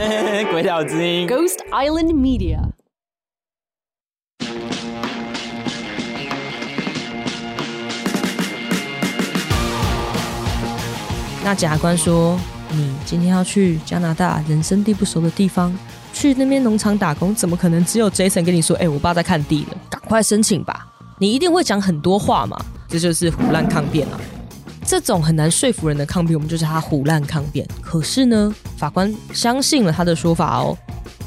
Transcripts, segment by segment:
鬼岛之音，Ghost Island Media。那检察官说：“你今天要去加拿大人生地不熟的地方，去那边农场打工，怎么可能只有 Jason 跟你说？哎、欸，我爸在看地呢，赶快申请吧！你一定会讲很多话嘛，这就是胡乱抗辩啊。这种很难说服人的抗辩，我们就叫他胡乱抗辩。可是呢，法官相信了他的说法哦。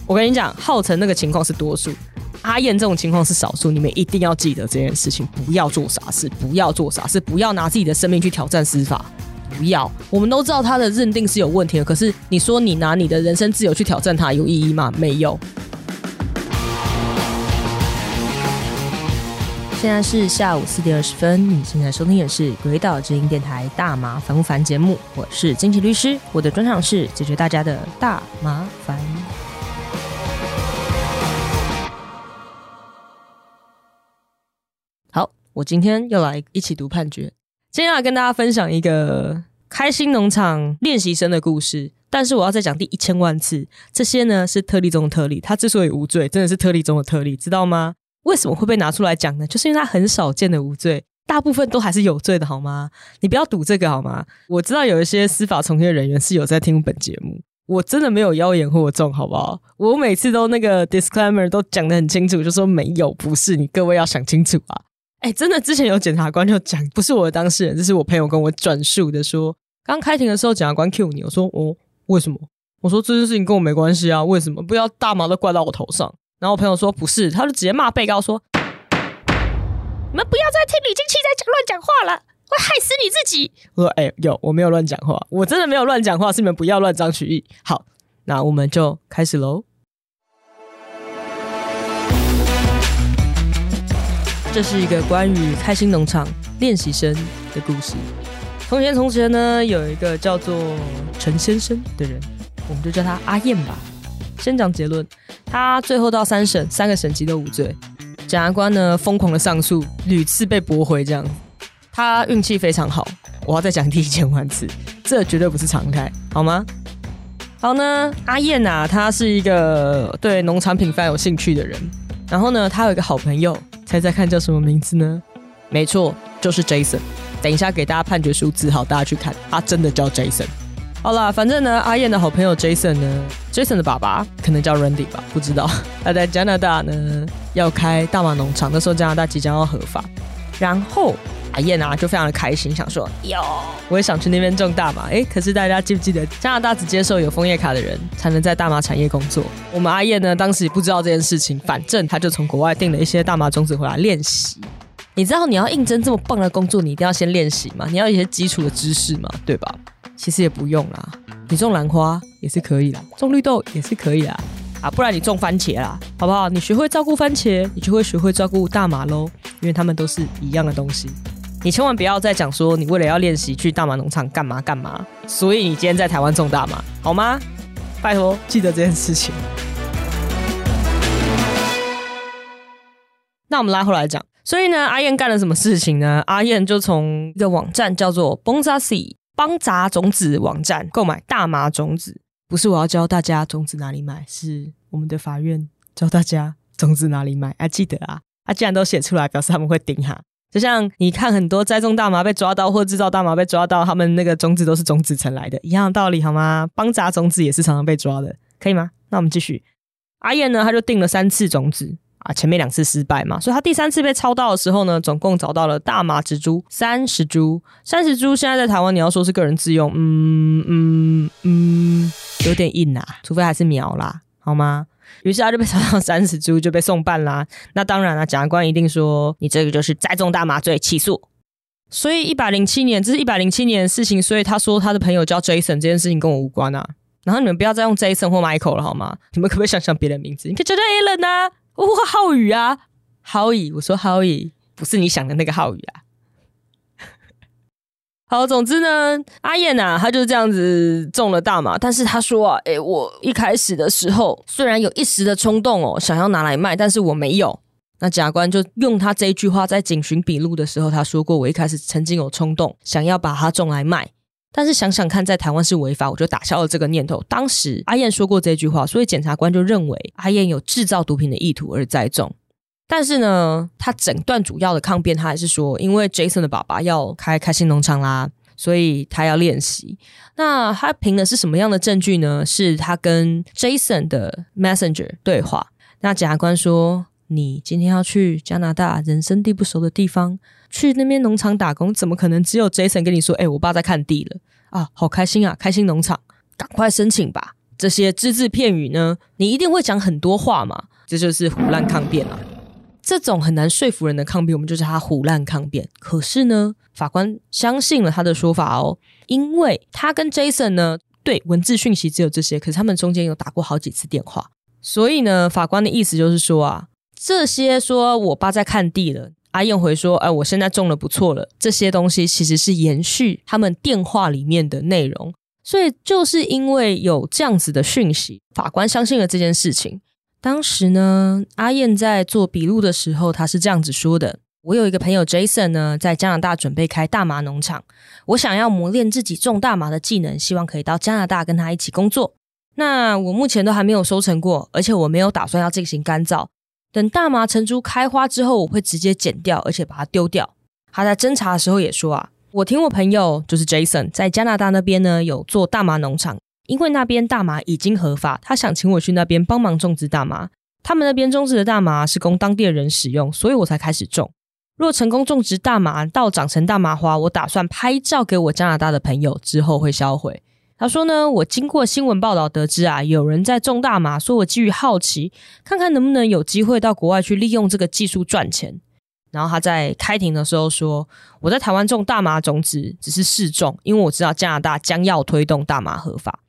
我跟你讲，浩辰那个情况是多数，阿燕这种情况是少数。你们一定要记得这件事情，不要做傻事，不要做傻事，不要拿自己的生命去挑战司法。”不要，我们都知道他的认定是有问题的。可是你说你拿你的人身自由去挑战他，有意义吗？没有。现在是下午四点二十分，你现在收听的是《鬼岛之音》电台《大麻烦不烦》节目，我是金奇律师，我的专长是解决大家的大麻烦。好，我今天又来一起读判决。今天要跟大家分享一个开心农场练习生的故事，但是我要再讲第一千万次，这些呢是特例中的特例，他之所以无罪，真的是特例中的特例，知道吗？为什么会被拿出来讲呢？就是因为他很少见的无罪，大部分都还是有罪的，好吗？你不要赌这个好吗？我知道有一些司法从业人员是有在听本节目，我真的没有妖言惑众，好不好？我每次都那个 disclaimer 都讲得很清楚，就说没有，不是，你各位要想清楚啊。哎，真的，之前有检察官就讲，不是我的当事人，这是我朋友跟我转述的说，说刚开庭的时候，检察官 Q 你，我说哦，为什么？我说这件事情跟我没关系啊，为什么？不要大麻都怪到我头上。然后我朋友说不是，他就直接骂被告说，你们不要再听李菁琪在讲乱讲话了，会害死你自己。我说哎，有，我没有乱讲话，我真的没有乱讲话，是你们不要乱张取义。好，那我们就开始喽。这是一个关于开心农场练习生的故事。从前从前呢，有一个叫做陈先生的人，我们就叫他阿燕吧。先讲结论，他最后到三审，三个审级都无罪。检察官呢，疯狂的上诉，屡次被驳回，这样。他运气非常好，我要再讲第一千万次，这绝对不是常态，好吗？好呢，阿燕啊，他是一个对农产品非常有兴趣的人。然后呢，他有一个好朋友。猜猜看叫什么名字呢？没错，就是 Jason。等一下给大家判决书字号，大家去看，他真的叫 Jason。好啦，反正呢，阿燕的好朋友 Jason 呢，Jason 的爸爸可能叫 Randy 吧，不知道。他在加拿大呢要开大麻农场，那时候加拿大即将要合法，然后阿燕啊就非常的开心，想说哟，我也想去那边种大麻。诶，可是大家记不记得加拿大只接受有枫叶卡的人才能在大麻产业工作？我们阿燕呢当时也不知道这件事情，反正他就从国外订了一些大麻种子回来练习。你知道你要应征这么棒的工作，你一定要先练习吗？你要一些基础的知识嘛，对吧？其实也不用啦，你种兰花也是可以啦，种绿豆也是可以啦，啊，不然你种番茄啦，好不好？你学会照顾番茄，你就会学会照顾大麻喽，因为他们都是一样的东西。你千万不要再讲说你为了要练习去大麻农场干嘛干嘛，所以你今天在台湾种大麻，好吗？拜托，记得这件事情。那我们拉回来讲，所以呢，阿燕干了什么事情呢？阿燕就从一个网站叫做 Bongazzi 邦杂种子网站购买大麻种子。不是我要教大家种子哪里买，是我们的法院教大家种子哪里买。啊，记得啊，啊，既然都写出来，表示他们会盯哈。就像你看很多栽种大麻被抓到，或制造大麻被抓到，他们那个种子都是种子城来的，一样的道理好吗？邦杂种子也是常常被抓的，可以吗？那我们继续。阿燕呢，他就订了三次种子啊，前面两次失败嘛，所以他第三次被抄到的时候呢，总共找到了大麻植株三十株，三十株现在在台湾你要说是个人自用，嗯嗯嗯，有点硬啊，除非还是苗啦，好吗？于是他就被抄到三十株，就被送办啦。那当然了，检察官一定说你这个就是栽种大麻罪，起诉。所以一百零七年，这是一百零七年的事情。所以他说他的朋友叫 Jason，这件事情跟我无关啊。然后你们不要再用 Jason 或 Michael 了好吗？你们可不可以想想别的名字？你可以叫叫 Alan 啊，或浩宇啊，浩宇。我说浩宇，不是你想的那个浩宇啊。好，总之呢，阿燕呐、啊，他就这样子中了大麻，但是他说啊，诶、我一开始的时候虽然有一时的冲动哦，想要拿来卖，但是我没有。那检察官就用他这一句话在警询笔录的时候，他说过，我一开始曾经有冲动想要把它种来卖，但是想想看，在台湾是违法，我就打消了这个念头。当时阿燕说过这句话，所以检察官就认为阿燕有制造毒品的意图而栽种。但是呢，他整段主要的抗辩，他还是说，因为 Jason 的爸爸要开开心农场啦，所以他要练习。那他凭的是什么样的证据呢？是他跟 Jason 的 Messenger 对话。那检察官说：“你今天要去加拿大人生地不熟的地方。”去那边农场打工，怎么可能只有 Jason 跟你说？哎、我爸在看地了啊，好开心啊，开心农场，赶快申请吧。这些只字片语呢，你一定会讲很多话嘛，这就是胡乱抗辩啊。这种很难说服人的抗辩，我们就叫他胡乱抗辩。可是呢，法官相信了他的说法哦，因为他跟 Jason 呢，对文字讯息只有这些，可是他们中间有打过好几次电话，所以呢，法官的意思就是说啊，这些说我爸在看地了。阿燕回说：“哎，我现在种的不错了。这些东西其实是延续他们电话里面的内容，所以就是因为有这样子的讯息，法官相信了这件事情。当时呢，阿燕在做笔录的时候，他是这样子说的：我有一个朋友 Jason 呢，在加拿大准备开大麻农场，我想要磨练自己种大麻的技能，希望可以到加拿大跟他一起工作。那我目前都还没有收成过，而且我没有打算要进行干燥。”等大麻成株开花之后，我会直接剪掉，而且把它丢掉。他在侦查的时候也说啊，我听我朋友就是 Jason 在加拿大那边呢有做大麻农场，因为那边大麻已经合法，他想请我去那边帮忙种植大麻。他们那边种植的大麻是供当地的人使用，所以我才开始种。若成功种植大麻到长成大麻花，我打算拍照给我加拿大的朋友，之后会销毁。他说呢，我经过新闻报道得知啊，有人在种大麻，说我基于好奇，看看能不能有机会到国外去利用这个技术赚钱。然后他在开庭的时候说，我在台湾种大麻种子只是试种，因为我知道加拿大将要推动大麻合法。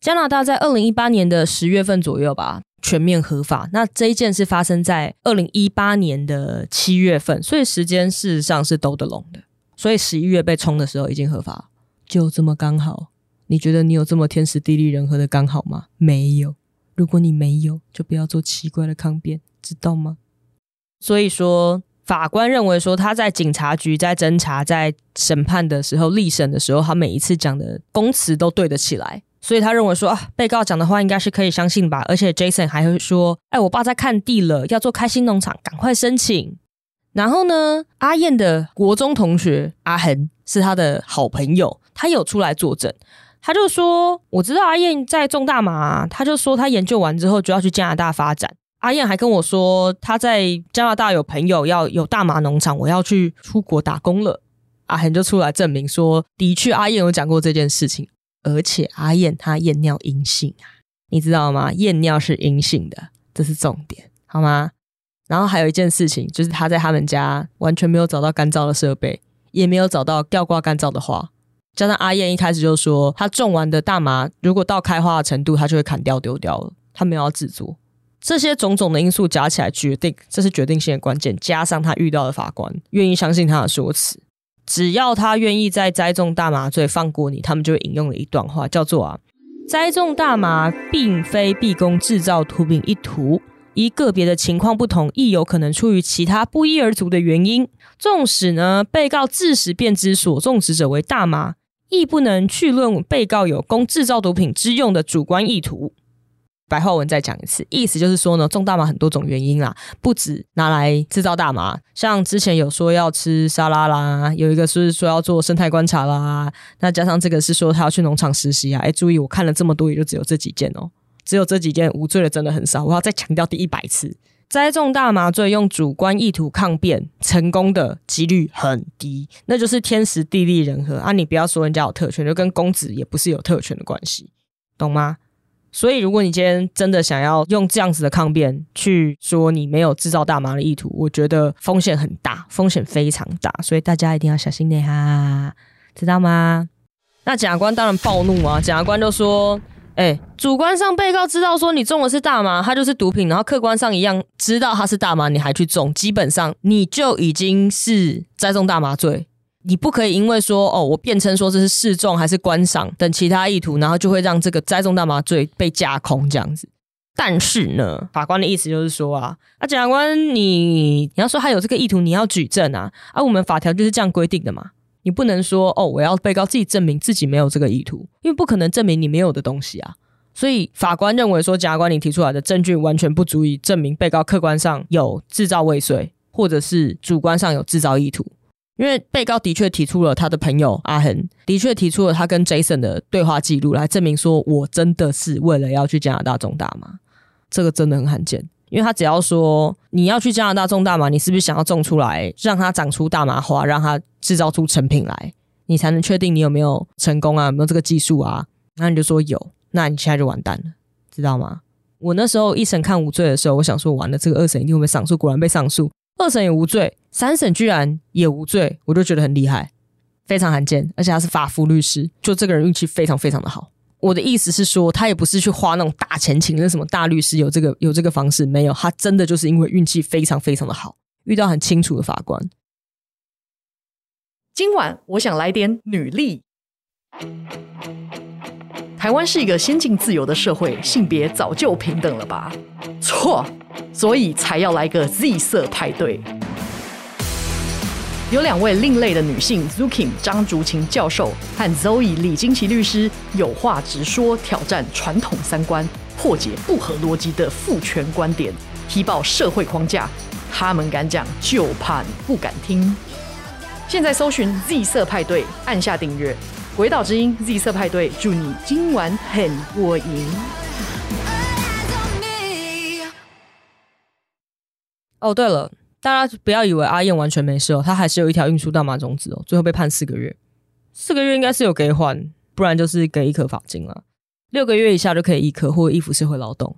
加拿大在二零一八年的十月份左右吧，全面合法。那这一件是发生在二零一八年的七月份，所以时间事实上是兜得拢的。所以十一月被冲的时候已经合法，就这么刚好。你觉得你有这么天时地利人和的刚好吗？没有。如果你没有，就不要做奇怪的抗辩，知道吗？所以说，法官认为说他在警察局在侦查、在审判的时候、立审的时候，他每一次讲的供词都对得起来，所以他认为说啊，被告讲的话应该是可以相信吧。而且 Jason 还会说：“哎，我爸在看地了，要做开心农场，赶快申请。”然后呢，阿燕的国中同学阿恒是他的好朋友，他有出来作证。他就说：“我知道阿燕在种大麻。”他就说他研究完之后就要去加拿大发展。阿燕还跟我说他在加拿大有朋友要有大麻农场，我要去出国打工了。阿恒就出来证明说，的确阿燕有讲过这件事情，而且阿燕她验尿阴性啊，你知道吗？验尿是阴性的，这是重点，好吗？然后还有一件事情，就是他在他们家完全没有找到干燥的设备，也没有找到吊挂干燥的花。加上阿燕一开始就说，他种完的大麻如果到开花的程度，他就会砍掉丢掉了。他没有要制作，这些种种的因素加起来，决定这是决定性的关键。加上他遇到的法官愿意相信他的说辞，只要他愿意在栽种大麻罪放过你，他们就引用了一段话，叫做啊，栽种大麻并非必供制造毒品一途，依个别的情况不同，亦有可能出于其他不一而足的原因。纵使呢，被告自始便知所种植者为大麻。亦不能去论被告有供制造毒品之用的主观意图。白话文再讲一次，意思就是说呢，种大麻很多种原因啦，不止拿来制造大麻。像之前有说要吃沙拉啦，有一个是说要做生态观察啦，那加上这个是说他要去农场实习啊。哎，注意，我看了这么多，也就只有这几件哦，只有这几件无罪的真的很少。我要再强调第一百次。栽种大麻罪用主观意图抗辩成功的几率很低，那就是天时地利人和啊！你不要说人家有特权，就跟公子也不是有特权的关系，懂吗？所以如果你今天真的想要用这样子的抗辩去说你没有制造大麻的意图，我觉得风险很大，风险非常大，所以大家一定要小心点哈，知道吗？那检察官当然暴怒啊！检察官就说。哎、主观上被告知道说你种的是大麻，它就是毒品，然后客观上一样知道它是大麻，你还去种，基本上你就已经是栽种大麻罪。你不可以因为说哦，我辩称说这是试种还是观赏等其他意图，然后就会让这个栽种大麻罪被架空这样子。但是呢，法官的意思就是说啊，啊，检察官你你要说他有这个意图，你要举证啊，啊，我们法条就是这样规定的嘛。你不能说哦，我要被告自己证明自己没有这个意图，因为不可能证明你没有的东西啊。所以法官认为说，检察官你提出来的证据完全不足以证明被告客观上有制造未遂，或者是主观上有制造意图。因为被告的确提出了他的朋友阿恒，的确提出了他跟 Jason 的对话记录来证明说，我真的是为了要去加拿大种大麻，这个真的很罕见。因为他只要说你要去加拿大种大麻，你是不是想要种出来，让它长出大麻花，让它制造出成品来，你才能确定你有没有成功啊，有没有这个技术啊？那你就说有，那你现在就完蛋了，知道吗？我那时候一审看无罪的时候，我想说完了，这个二审一定会被上诉，果然被上诉。二审也无罪，三审居然也无罪，我就觉得很厉害，非常罕见，而且他是法服律师，就这个人运气非常非常的好。我的意思是说，他也不是去花那种大钱请那什么大律师，有这个有这个方式没有，他真的就是因为运气非常非常的好，遇到很清楚的法官。今晚我想来点女力。台湾是一个先进自由的社会，性别早就平等了吧？错。所以才要来个 Z 色派对。有两位另类的女性，Zoo Kim 张竹琴教授和 Zoe 李金奇律师，有话直说，挑战传统三观，破解不合逻辑的父权观点，踢爆社会框架。他们敢讲，就怕你不敢听。现在搜寻 Z 色派对，按下订阅。鬼岛之音 Z 色派对，祝你今晚很过瘾。哦，对了，大家不要以为阿燕完全没事哦，她还是有一条运输大麻种子哦，最后被判四个月，四个月应该是有给缓，不然就是给一颗罚金了，六个月以下就可以一颗或一服社会劳动。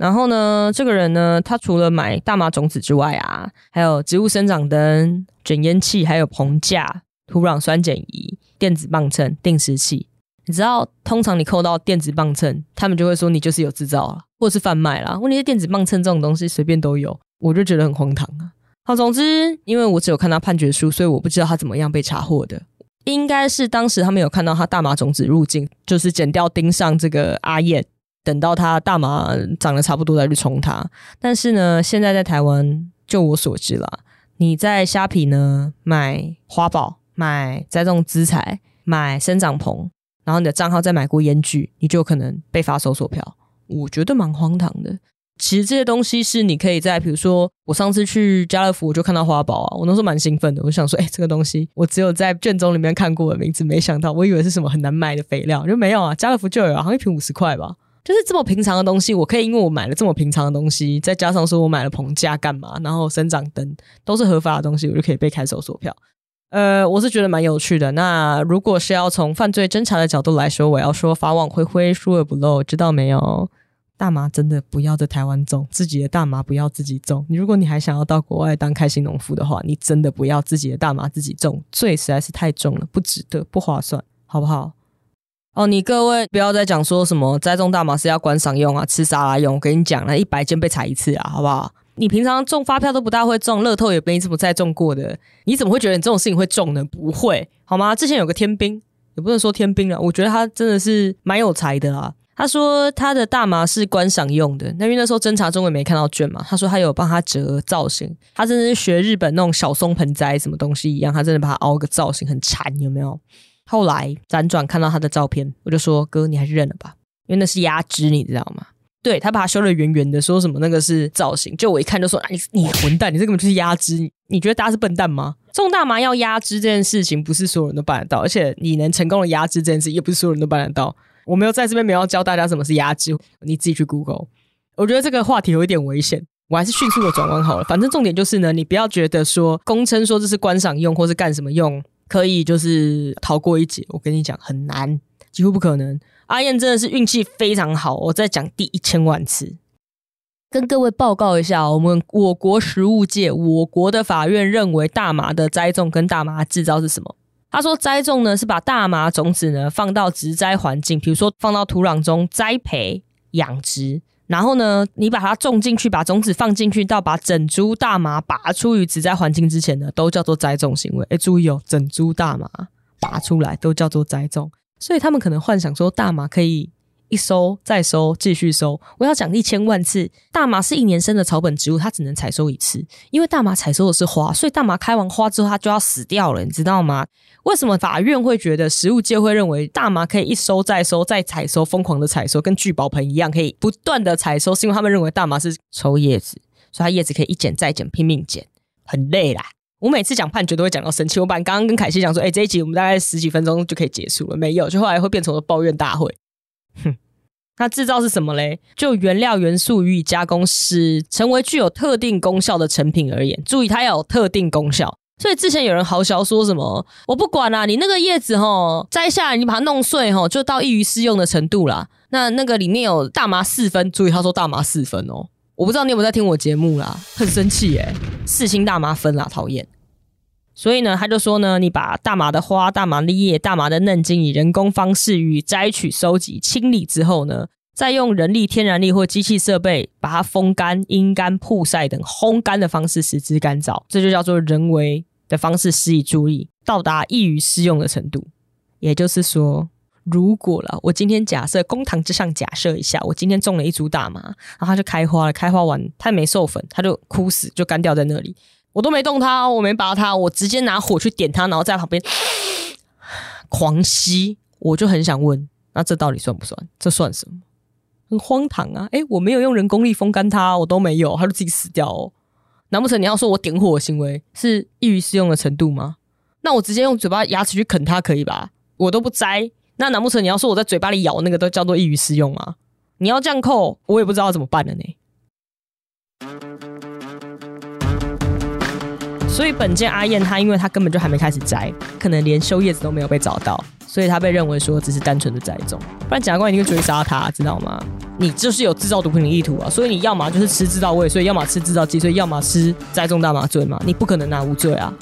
然后呢，这个人呢，他除了买大麻种子之外啊，还有植物生长灯、卷烟器，还有棚架、土壤酸碱仪、电子磅秤、定时器。你知道，通常你扣到电子磅秤，他们就会说你就是有制造了，或者是贩卖啦。问题是电子磅秤这种东西随便都有。我就觉得很荒唐啊！好，总之，因为我只有看到判决书，所以我不知道他怎么样被查获的。应该是当时他们有看到他大麻种子入境，就是剪掉钉上这个阿燕，等到它大麻长得差不多再去冲它。但是呢，现在在台湾，就我所知啦，你在虾皮呢买花宝、买栽种资材、买生长棚，然后你的账号再买过烟具，你就有可能被发搜索票。我觉得蛮荒唐的。其实这些东西是你可以在，比如说我上次去家乐福，我就看到花宝啊，我那时候蛮兴奋的，我想说，哎，这个东西我只有在卷宗里面看过的名字，没想到我以为是什么很难买的肥料，就没有啊，家乐福就有，好像一瓶五十块吧，就是这么平常的东西，我可以因为我买了这么平常的东西，再加上说我买了棚架干嘛，然后生长灯都是合法的东西，我就可以被开搜索票。呃，我是觉得蛮有趣的。那如果是要从犯罪侦查的角度来说，我要说法网恢恢，疏而不漏，知道没有？大麻真的不要在台湾种，自己的大麻不要自己种。你如果你还想要到国外当开心农夫的话，你真的不要自己的大麻自己种，罪实在是太重了，不值得，不划算，好不好？哦，你各位不要再讲说什么栽种大麻是要观赏用啊，吃沙拉用。我跟你讲，那一百件被踩一次啊，好不好？你平常中发票都不大会中，乐透也没怎么再中过的，你怎么会觉得你这种事情会中呢？不会，好吗？之前有个天兵，也不能说天兵了，我觉得他真的是蛮有才的啊。他说他的大麻是观赏用的，那因为那时候侦查中也没看到卷嘛。他说他有帮他折造型，他真的是学日本那种小松盆栽什么东西一样，他真的把它凹个造型，很馋，有没有？后来辗转看到他的照片，我就说哥，你还是认了吧，因为那是压枝，你知道吗？对，他把它修得圆圆的，说什么那个是造型，就我一看就说，啊、你你混蛋，你这根本就是压枝，你觉得大家是笨蛋吗？种大麻要压枝这件事情，不是所有人都办得到，而且你能成功的压枝这件事，也不是所有人都办得到。我没有在这边没有教大家什么是压枝，你自己去 Google。我觉得这个话题有一点危险，我还是迅速的转弯好了。反正重点就是呢，你不要觉得说公称说这是观赏用或是干什么用，可以就是逃过一劫。我跟你讲，很难，几乎不可能。阿燕真的是运气非常好，我再讲第一千万次，跟各位报告一下，我们我国实务界，我国的法院认为大麻的栽种跟大麻制造是什么？他说：“栽种呢是把大麻种子呢放到植栽环境，比如说放到土壤中栽培养殖，然后呢你把它种进去，把种子放进去，到把整株大麻拔出于植栽环境之前呢，都叫做栽种行为。哎，注意哦，整株大麻拔出来都叫做栽种。所以他们可能幻想说大麻可以一收再收，继续收。我要讲一千万次，大麻是一年生的草本植物，它只能采收一次，因为大麻采收的是花，所以大麻开完花之后，它就要死掉了，你知道吗？为什么法院会觉得食物界会认为大麻可以一收再收再采收，疯狂的采收，跟聚宝盆一样，可以不断的采收？是因为他们认为大麻是抽叶子，所以它叶子可以一剪再剪，拼命剪，很累啦。我每次讲判决都会讲到生气。我把刚刚跟凯西讲说，哎、这一集我们大概十几分钟就可以结束了，没有，就后来会变成了抱怨大会。哼，那制造是什么嘞？就原料元素予以加工，使成为具有特定功效的成品而言。注意，它要有特定功效。所以之前有人豪洨说什么，我不管啦、你那个叶子吼摘下来，你把它弄碎吼，就到易于施用的程度啦。那那个里面有大麻四分，注意他说大麻四分哦。我不知道你有没有在听我节目啦，很生气耶，四氢大麻酚啦，讨厌。所以呢，他就说呢，你把大麻的花、大麻的叶、大麻的嫩茎以人工方式予以摘取、收集、清理之后呢，再用人力、天然力或机器设备把它风干、阴干、曝晒等烘干的方式使之干燥，这就叫做人为的方式施以注意，到达易于施用的程度。也就是说。如果了，我今天假设公堂之上假设一下，我今天种了一株大麻，然后它就开花了，开花完它没授粉，它就枯死，就干掉在那里，我都没动它，我没拔它，我直接拿火去点它，然后在旁边 狂吸，我就很想问，那这到底算不算？这算什么？很荒唐啊！诶，我没有用人工力风干它，我都没有，它就自己死掉哦。难不成你要说我点火的行为是易于适用的程度吗？那我直接用嘴巴牙齿去啃它可以吧？我都不摘。那难不成你要说我在嘴巴里咬那个都叫做易于适用吗？你要这样扣，我也不知道怎么办了呢。所以本件阿燕她，因为她根本就还没开始摘，可能连修叶子都没有被找到，所以她被认为说只是单纯的栽种，不然检察官一定会追杀她，知道吗？你就是有制造毒品的意图啊，所以你要么就是吃制造味，所以要么吃制造剂，所以要么吃栽种大麻罪嘛，你不可能拿无罪啊。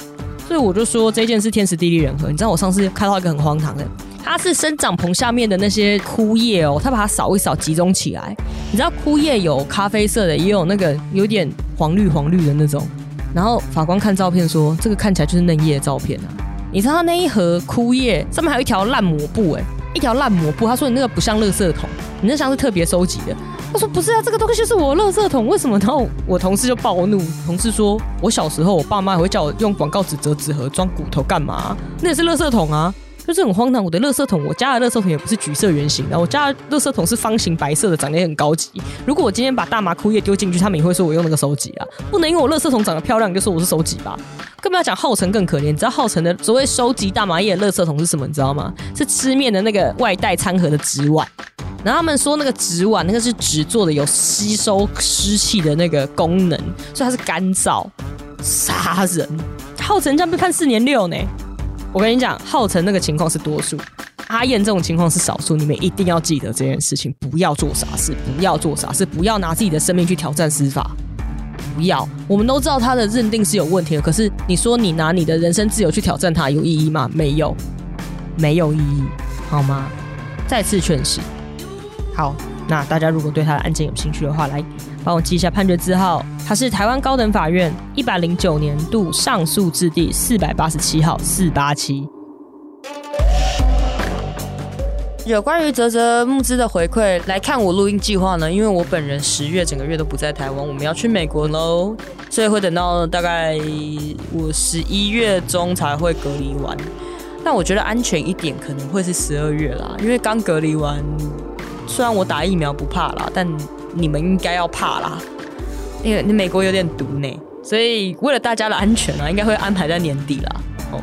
所以我就说这件事天时地利人和，你知道我上次看到一个很荒唐的。它是生长棚下面的那些枯叶哦，它把它扫一扫，集中起来。你知道枯叶有咖啡色的，也有那个有点黄绿黄绿的那种。然后法官看照片说，这个看起来就是嫩叶的照片啊。你知道那一盒枯叶上面还有一条烂抹布哎，一条烂抹布。他说你那个不像垃圾桶，你那像是特别收集的。他说不是啊，这个东西就是我垃圾桶，为什么？然后我同事就暴怒，同事说我小时候我爸妈会叫我用广告纸折纸盒装骨头干嘛？那也是垃圾桶啊。就是很荒唐，我的垃圾桶，我家的垃圾桶也不是橘色圆形的，我家的垃圾桶是方形白色的，长得也很高级。如果我今天把大麻枯叶丢进去，他们也会说我用那个收集啊，不能因为我垃圾桶长得漂亮，就说我是收集吧。更不要讲浩辰更可怜，你知道浩辰的所谓收集大麻叶的垃圾桶是什么？你知道吗？是吃面的那个外带餐盒的纸碗。然后他们说那个纸碗那个是纸做的，有吸收湿气的那个功能，所以它是干燥。杀人！浩辰这样被判四年六呢。我跟你讲，浩辰那个情况是多数，阿燕这种情况是少数。你们一定要记得这件事情，不要做傻事，不要做傻事，不要拿自己的生命去挑战司法。不要，我们都知道他的认定是有问题的，可是你说你拿你的人身自由去挑战他，有意义吗？没有，没有意义，好吗？再次劝示。好，那大家如果对他的案件有兴趣的话，来。帮我记一下判决字号，它是台湾高等法院一百零九年度上诉字第四百八十七号四八七。有关于泽泽募资的回馈，来看我录音计划呢，因为我本人十月整个月都不在台湾，我们要去美国喽，所以会等到大概我十一月中才会隔离完。但我觉得安全一点可能会是十二月啦，因为刚隔离完，虽然我打疫苗不怕啦，但。你们应该要怕啦，因为你美国有点毒呢，所以为了大家的安全啊，应该会安排在年底啦。哦，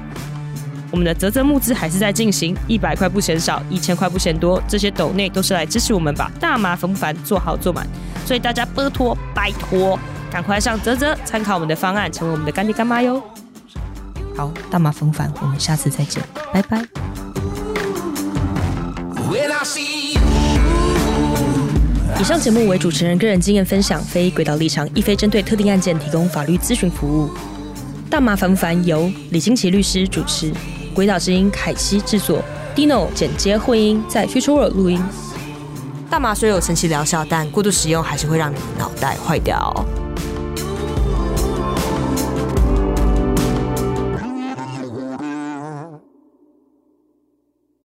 我们的泽泽募资还是在进行，一百块不嫌少，一千块不嫌多，这些斗内都是来支持我们把大麻烦不烦做好做满，所以大家拜托拜托，赶快上泽泽参考我们的方案，成为我们的干爹干妈哟。好，大麻烦不烦，我们下次再见，拜拜。以上节目为主持人个人经验分享，非轨道立场，亦非针对特定案件提供法律咨询服务。大麻烦不烦由李金奇律师主持，轨道之音凯西制作，Dino 剪接混音，在 Future World 录音。大麻虽有神奇疗效，但过度使用还是会让你脑袋坏掉。